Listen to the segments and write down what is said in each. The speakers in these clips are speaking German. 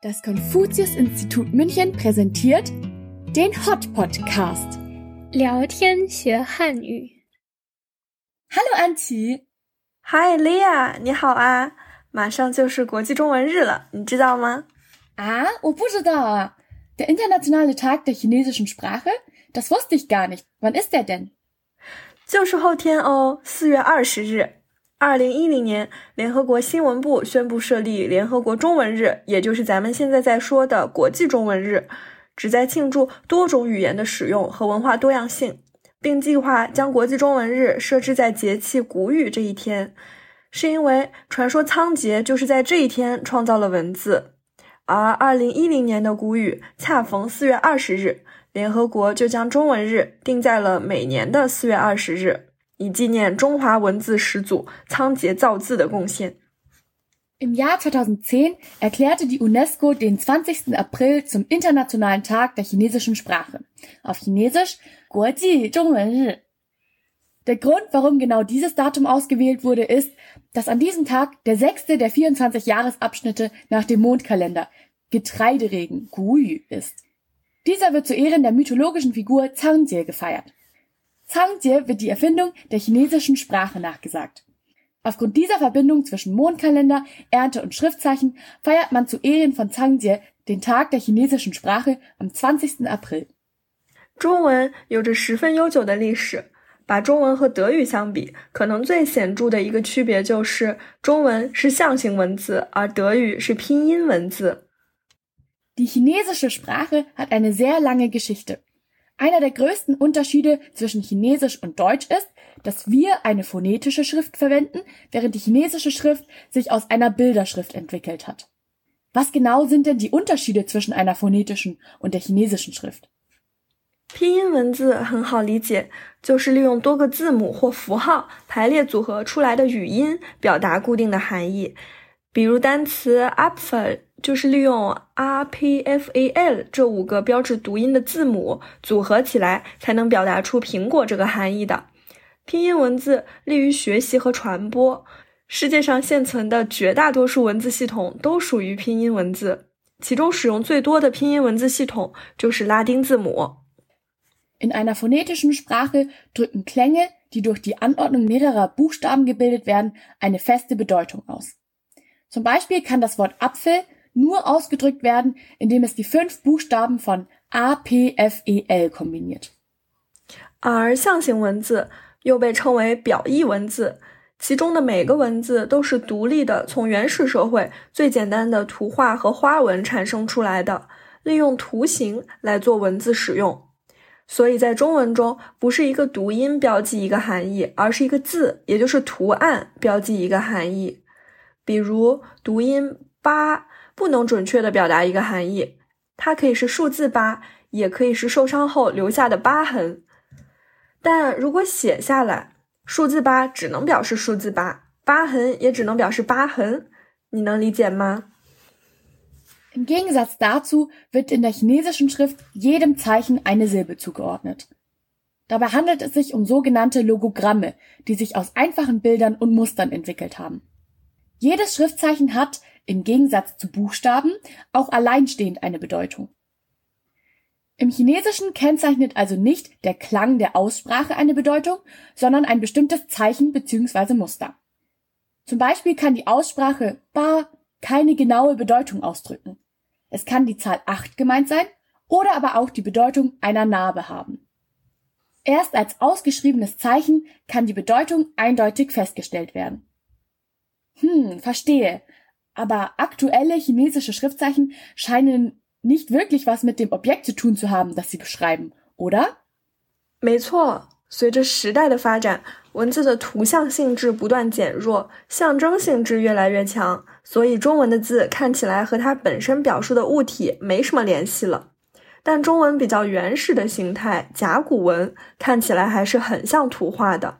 Das Konfuzius-Institut München präsentiert den Hot Podcast. 聊天学汉语。 Hallo Anti, 嗨，莉亚，你好啊！马上就是国际中文日了，你知道吗？ ah, 我不知道啊。Der internationale Tag der chinesischen Sprache? Das wusste ich gar nicht. Wann ist der denn? 就是后天哦，四月二十日。 二零一零年，联合国新闻部宣布设立联合国中文日，也就是咱们现在在说的国际中文日，旨在庆祝多种语言的使用和文化多样性，并计划将国际中文日设置在节气谷雨这一天，是因为传说仓颉就是在这一天创造了文字，而二零一零年的谷雨恰逢四月二十日，联合国就将中文日定在了每年的四月二十日。以纪念中华文字始祖仓颉造字的贡献。 Im Jahr 2010 erklärte die UNESCO den 20. April zum Internationalen Tag der chinesischen Sprache. Auf Chinesisch 国际中文日. Der Grund, warum genau dieses Datum ausgewählt wurde, ist, dass an diesem Tag der sechste der 24 Jahresabschnitte nach dem Mondkalender Getreideregen Guyu ist. Dieser wird zu Ehren der mythologischen Figur Zhangjie gefeiert. Zhangjie wird die Erfindung der chinesischen Sprache nachgesagt. Aufgrund dieser Verbindung zwischen Mondkalender, Ernte und Schriftzeichen feiert man zu Ehren von Zhangjie den Tag der chinesischen Sprache am 20. April. 中文有着十分悠久的历史。把中文和德语相比，可能最显着的一个区别就是，中文是象形文字，而德语是拼音文字。 Die chinesische Sprache hat eine sehr lange Geschichte. Einer der größten Unterschiede zwischen Chinesisch und Deutsch ist, dass wir eine phonetische Schrift verwenden, während die chinesische Schrift sich aus einer Bilderschrift entwickelt hat. Was genau sind denn die Unterschiede zwischen einer phonetischen und der chinesischen Schrift? 拼音文字很好理解，就是利用多个字母或符号排列组合出来的语音，表达固定的含义。比如单词 apfel 就是利用 r p f a l 这五个标志读音的字母组合起来，才能表达出苹果这个含义的。拼音文字利于学习和传播。世界上现存的绝大多数文字系统都属于拼音文字，其中使用最多的拼音文字系统就是拉丁字母。In einer phonetischen Sprache drücken Klänge, die durch die Anordnung mehrerer Buchstaben gebildet werden, eine feste Bedeutung aus. Zum Beispiel kann das Wort Apfel nur ausgedrückt werden, indem es die fünf Buchstaben von A, P, F, E, L kombiniert. 而象形文字又被称为表意文字，其中的每个文字都是独立的，从原始社会最简单的图画和花纹产生出来的，利用图形来做文字使用。所以在中文中，不是一个读音标记一个含义，而是一个字，也就是图案标记一个含义。比如读音“疤”不能准确的表达一个含义，它可以是数字八，也可以是受伤后留下的疤痕。但如果写下来，数字八只能表示数字八，疤痕也只能表示疤痕，你能理解吗？ Im Gegensatz dazu wird in der chinesischen Schrift jedem Zeichen eine Silbe zugeordnet. Dabei handelt es sich um sogenannte Logogramme, die sich aus einfachen Bildern und Mustern entwickelt haben. Jedes Schriftzeichen hat, im Gegensatz zu Buchstaben, auch alleinstehend eine Bedeutung. Im Chinesischen kennzeichnet also nicht der Klang der Aussprache eine Bedeutung, sondern ein bestimmtes Zeichen bzw. Muster. Zum Beispiel kann die Aussprache ba keine genaue Bedeutung ausdrücken. Es kann die Zahl 8 gemeint sein oder aber auch die Bedeutung einer Narbe haben. Erst als ausgeschriebenes Zeichen kann die Bedeutung eindeutig festgestellt werden. Hm, verstehe. Aber aktuelle chinesische Schriftzeichen scheinen nicht wirklich was mit dem Objekt zu tun zu haben, das sie beschreiben, oder? 没错，随着时代的发展，文字的图像性质不断减弱，象征性质越来越强，所以中文的字看起来和它本身表述的物体没什么联系了。但中文比较原始的形态甲骨文看起来还是很像图画的。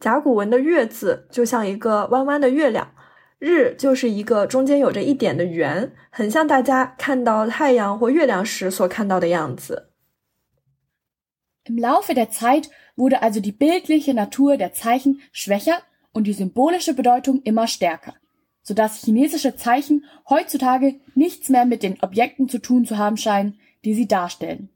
甲骨文的月字就像一个弯弯的月亮，日就是一个中间有着一点的圆，很像大家看到太阳或月亮时所看到的样子。 Im Laufe der Zeit wurde also die bildliche Natur der Zeichen schwächer und die symbolische Bedeutung immer stärker, sodass chinesische Zeichen heutzutage nichts mehr mit den Objekten zu tun zu haben scheinen, die sie darstellen.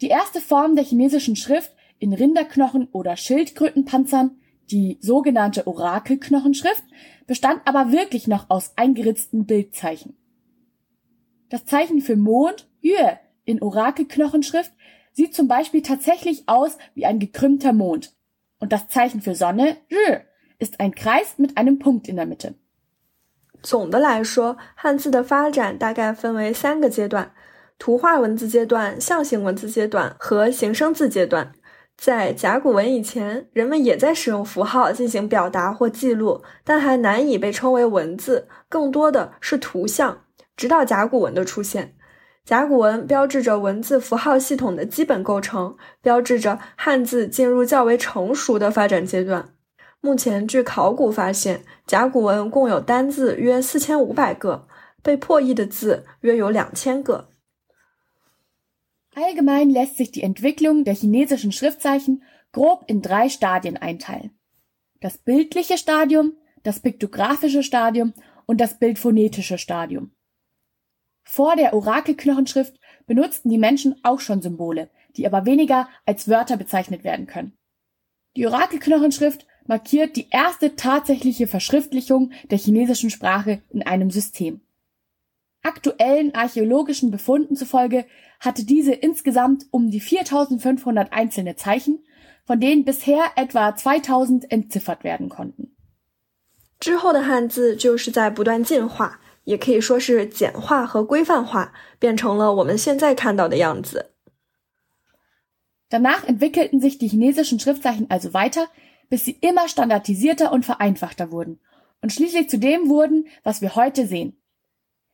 Die erste Form der chinesischen Schrift in Rinderknochen oder Schildkrötenpanzern, die sogenannte Orakelknochenschrift, bestand aber wirklich noch aus eingeritzten Bildzeichen. Das Zeichen für Mond, Yue, in Orakelknochenschrift sieht zum Beispiel tatsächlich aus wie ein gekrümmter Mond. Und das Zeichen für Sonne, Rü, ist ein Kreis mit einem Punkt in der Mitte. 总的来说，汉字的发展大概分为三个阶段：图画文字阶段、象形文字阶段和形声字阶段。 在甲骨文以前，人们也在使用符号进行表达或记录，但还难以被称为文字，更多的是图像。直到甲骨文的出现，甲骨文标志着文字符号系统的基本构成，标志着汉字进入较为成熟的发展阶段。目前，据考古发现，甲骨文共有单字约四千五百个，被破译的字约有两千个。Allgemein lässt sich die Entwicklung der chinesischen Schriftzeichen grob in drei Stadien einteilen. Das bildliche Stadium, das piktografische Stadium und das bildphonetische Stadium. Vor der Orakelknochenschrift benutzten die Menschen auch schon Symbole, die aber weniger als Wörter bezeichnet werden können. Die Orakelknochenschrift markiert die erste tatsächliche Verschriftlichung der chinesischen Sprache in einem System. Aktuellen archäologischen Befunden zufolge hatte diese insgesamt um die 4500 einzelne Zeichen, von denen bisher etwa 2000 entziffert werden konnten. 之后的汉字就是在不断进化，也可以说是简化和规范化，变成了我们现在看到的样子。Danach entwickelten sich die chinesischen Schriftzeichen also weiter, bis sie immer standardisierter und vereinfachter wurden und schließlich zu dem wurden, was wir heute sehen.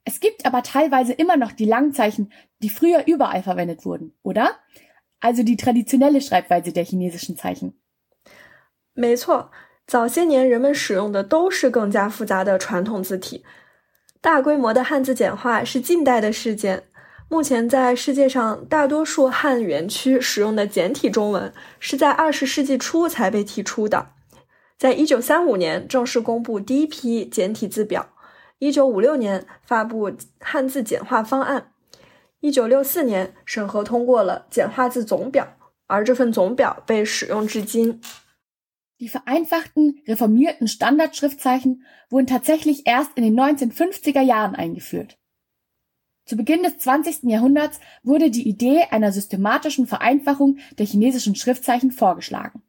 Es gibt aber teilweise immer noch die Langzeichen, die früher überall verwendet wurden, oder? Also die traditionelle Schreibweise der chinesischen Zeichen. 没错，早些年人们使用的都是更加复杂的传统字体。大规模的汉字简化是近代的事件。目前在世界上，大多数汉语区使用的简体中文是在二十世纪初才被提出的。在一九三五年正式公布第一批简体字表，一九五六年发布汉字简化方案，一九六四年审核通过了简化字总表，而这份总表被使用至今。Die vereinfachten, reformierten Standardschriftzeichen wurden tatsächlich erst in den 1950er Jahren eingeführt. Zu Beginn des 20. Jahrhunderts wurde die Idee einer systematischen Vereinfachung der chinesischen Schriftzeichen vorgeschlagen.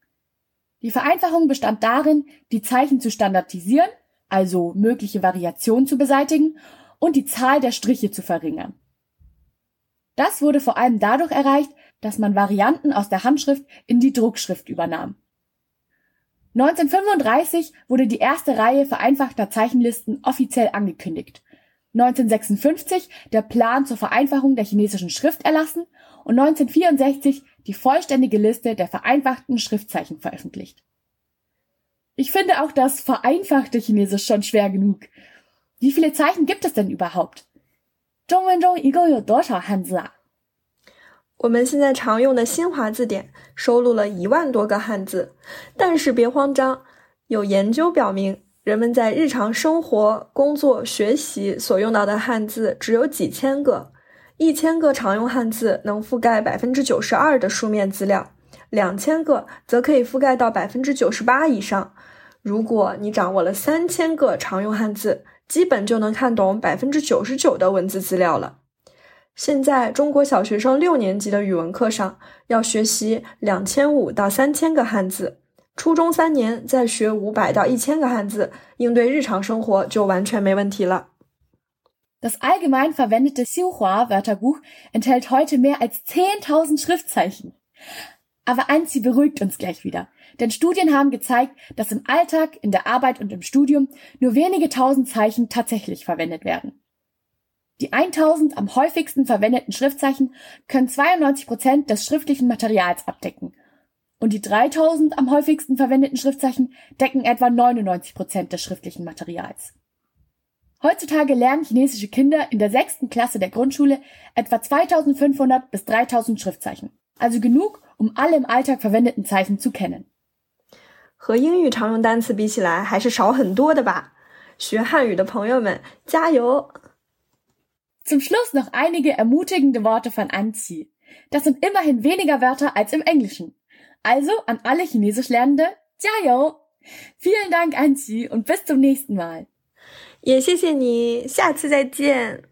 Die Vereinfachung bestand darin, die Zeichen zu standardisieren, also mögliche Variationen zu beseitigen und die Zahl der Striche zu verringern. Das wurde vor allem dadurch erreicht, dass man Varianten aus der Handschrift in die Druckschrift übernahm. 1935 wurde die erste Reihe vereinfachter Zeichenlisten offiziell angekündigt 1956 der Plan zur Vereinfachung der chinesischen Schrift erlassen und 1964 die vollständige Liste der vereinfachten Schriftzeichen veröffentlicht. Ich finde auch das vereinfachte Chinesisch schon schwer genug. Wie viele Zeichen gibt es denn überhaupt? 中文中一共有多少汉字啊？我们现在常用的新华字典收录了一万多个汉字，但是别慌张，有研究表明。人们在日常生活、工作、学习所用到的汉字只有几千个，一千个常用汉字能覆盖百分之九十二的书面资料，两千个则可以覆盖到百分之九十八以上。如果你掌握了三千个常用汉字，基本就能看懂百分之九十九的文字资料了。现在中国小学生六年级的语文课上要学习两千五到三千个汉字。初中三年再学五百到一千个汉字，应对日常生活就完全没问题了。Das allgemein verwendete Xinhua-Wörterbuch enthält heute mehr als 10.000 Schriftzeichen. Aber eins, sie beruhigt uns gleich wieder. Denn Studien haben gezeigt, dass im Alltag, in der Arbeit und im Studium nur wenige tausend Zeichen tatsächlich verwendet werden. Die 1000 am häufigsten verwendeten Schriftzeichen können 92 Prozent des schriftlichen Materials abdecken und die 3000 am häufigsten verwendeten Schriftzeichen decken etwa 99 Prozent des schriftlichen Materials. Heutzutage lernen chinesische Kinder in der sechsten Klasse der Grundschule etwa 2500 bis 3000 Schriftzeichen, also genug, um alle im Alltag verwendeten Zeichen zu kennen. 和英语常用单词比起来，还是少很多的吧？ 学汉语的朋友们，加油！ Zum Schluss noch einige ermutigende Worte von Anzi. Das sind immerhin weniger Wörter als im Englischen. Also an alle Chinesischlernende, Jiao! Vielen Dank, Anzi, und bis zum nächsten Mal. 也谢谢你，下次再见。